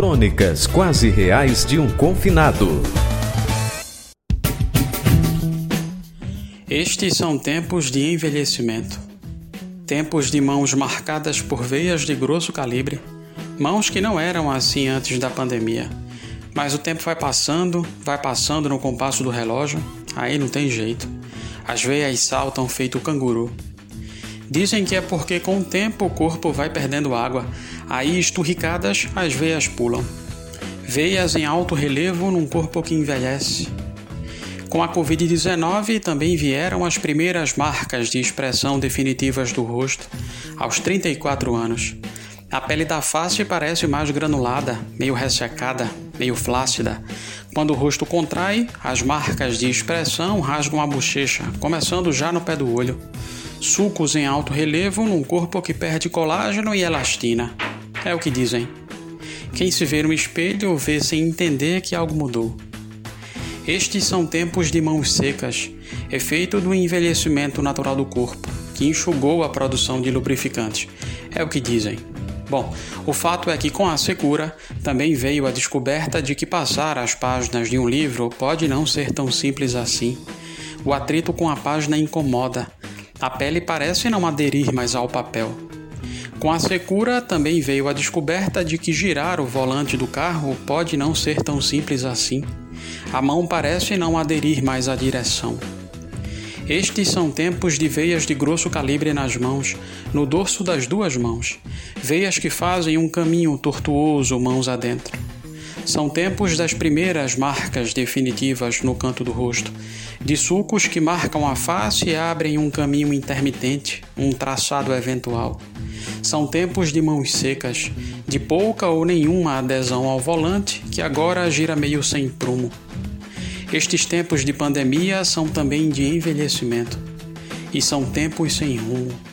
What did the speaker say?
Crônicas quase reais de um confinado. Estes são tempos de envelhecimento. Tempos de mãos marcadas por veias de grosso calibre. Mãos que não eram assim antes da pandemia. Mas o tempo vai passando, vai passando no compasso do relógio, aí não tem jeito. As veias saltam feito canguru. Dizem que é porque com o tempo o corpo vai perdendo água, aí esturricadas as veias pulam. Veias em alto relevo num corpo que envelhece. Com a Covid-19 também vieram as primeiras marcas de expressão definitivas do rosto, aos 34 anos. A pele da face parece mais granulada, meio ressecada, meio flácida. Quando o rosto contrai, as marcas de expressão rasgam a bochecha, começando já no pé do olho sulcos em alto relevo num corpo que perde colágeno e elastina. É o que dizem. Quem se vê no espelho vê sem entender que algo mudou. Estes são tempos de mãos secas, efeito do envelhecimento natural do corpo, que enxugou a produção de lubrificantes. É o que dizem. Bom, o fato é que com a secura também veio a descoberta de que passar as páginas de um livro pode não ser tão simples assim. O atrito com a página incomoda, a pele parece não aderir mais ao papel. Com a secura também veio a descoberta de que girar o volante do carro pode não ser tão simples assim. A mão parece não aderir mais à direção. Estes são tempos de veias de grosso calibre nas mãos, no dorso das duas mãos, veias que fazem um caminho tortuoso mãos adentro. São tempos das primeiras marcas definitivas no canto do rosto, de sulcos que marcam a face e abrem um caminho intermitente, um traçado eventual. São tempos de mãos secas, de pouca ou nenhuma adesão ao volante, que agora gira meio sem prumo. Estes tempos de pandemia são também de envelhecimento, e são tempos sem rumo